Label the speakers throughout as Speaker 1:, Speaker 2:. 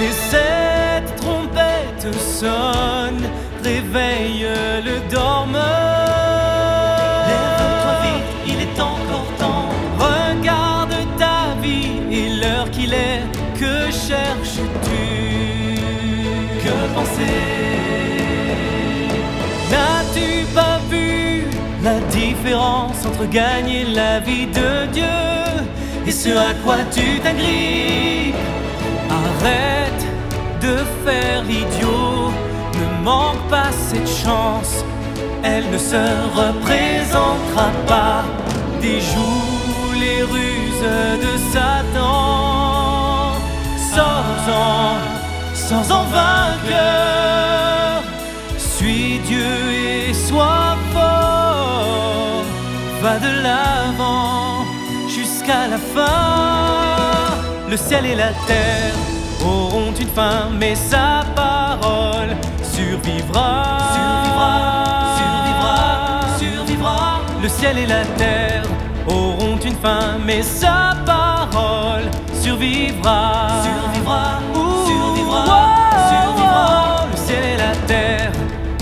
Speaker 1: Les sept trompettes sonnent, réveille le dormeur.
Speaker 2: Lève-toi vite, il est encore temps.
Speaker 1: Regarde ta vie et l'heure qu'il est, que cherches-tu?
Speaker 2: Que penser?
Speaker 1: N'as-tu pas vu la différence entre gagner la vie de Dieu et ce à quoi tu t'agrippes Arrête de faire l'idiot, ne manque pas cette chance, elle ne se représentera pas. Déjoue les ruses de Satan, sors-en, sans en vainqueur. Suis Dieu et sois fort, va de l'avant jusqu'à la fin. Le ciel et la terre auront une fin, mais sa parole survivra.
Speaker 2: Survivra, survivra, survivra.
Speaker 1: Le ciel et la terre auront une fin, mais sa parole survivra.
Speaker 2: Survivra,
Speaker 1: Ouh,
Speaker 2: survivra, survivra.
Speaker 1: Le ciel et la terre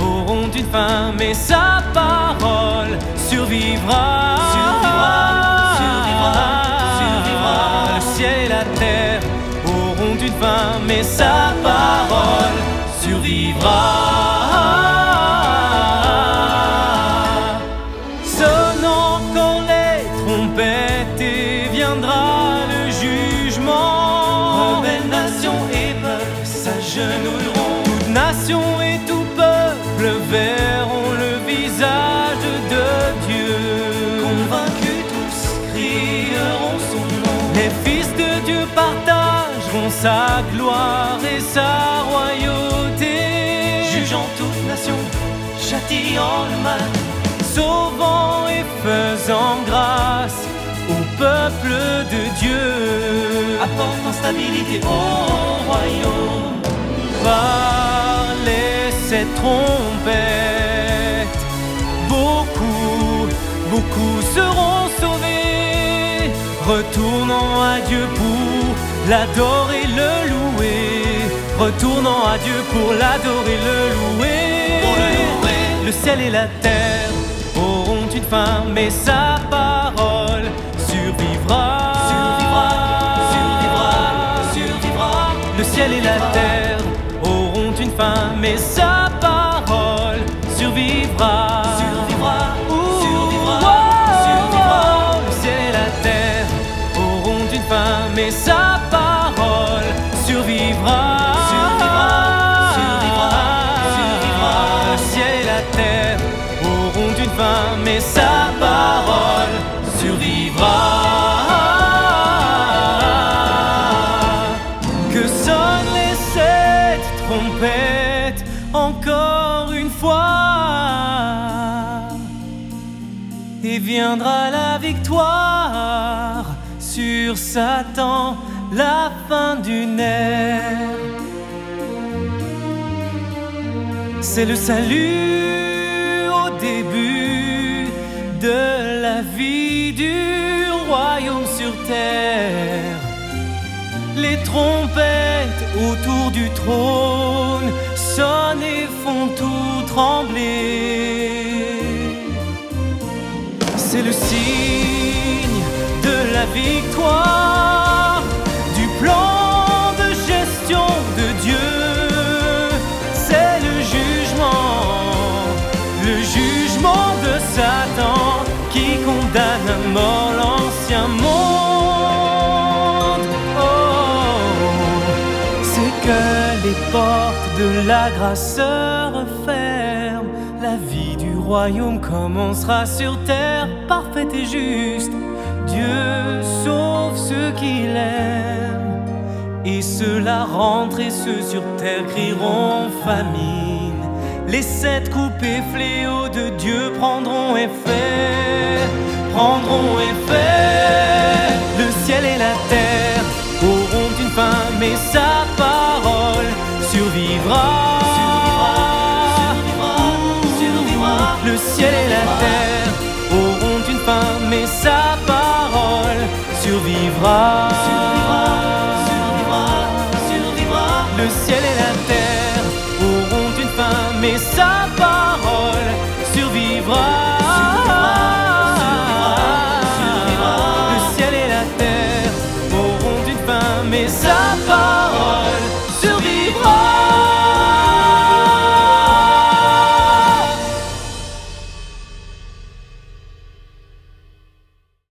Speaker 1: auront une fin, mais sa parole. Survivra, la terre auront une fin, mais sa parole survivra. Sonne encore les trompettes et viendra le jugement.
Speaker 2: Rebelle nation et peuple s'agenouilleront.
Speaker 1: Toute nation et tout peuple verront fils de Dieu partageront sa gloire et sa royauté.
Speaker 2: Jugeant toute nation, châtillant le mal.
Speaker 1: sauvant et faisant grâce au peuple de Dieu.
Speaker 2: Apportant stabilité au royaume.
Speaker 1: Par les sept trompettes, beaucoup, beaucoup seront sauvés, retournant à Dieu pour l'adorer, le louer, retournant à Dieu pour l'adorer, le louer.
Speaker 2: Pour le louer.
Speaker 1: Le ciel et la terre auront une fin, mais sa survivra.
Speaker 2: Survivra, survivra, survivra.
Speaker 1: Le ciel et la terre auront une fin, mais sa parole survivra. Que sonnent les sept trompettes encore une fois. Et viendra la victoire sur Satan, la fin d'une ère. C'est le salut au début de la vie du royaume sur terre. Les trompettes autour du trône sonnent et font tout trembler. C'est le signe de la victoire mort l'ancien monde. Oh, c'est que les portes de la grâse se referment. La vie du royaume commencera sur terre, parfaite et juste. Dieu sauve ceux qu'il aime. Et ceux-là rentrent et ceux sur terre crieront famine. Les sept coupés fléaux de Dieu prendront effet, prendront effet. Le ciel et la terre auront une fin, mais sa parole survivra.
Speaker 2: Survivra, survivra.
Speaker 1: Le ciel et la terre auront une fin, mais sa parole survivra.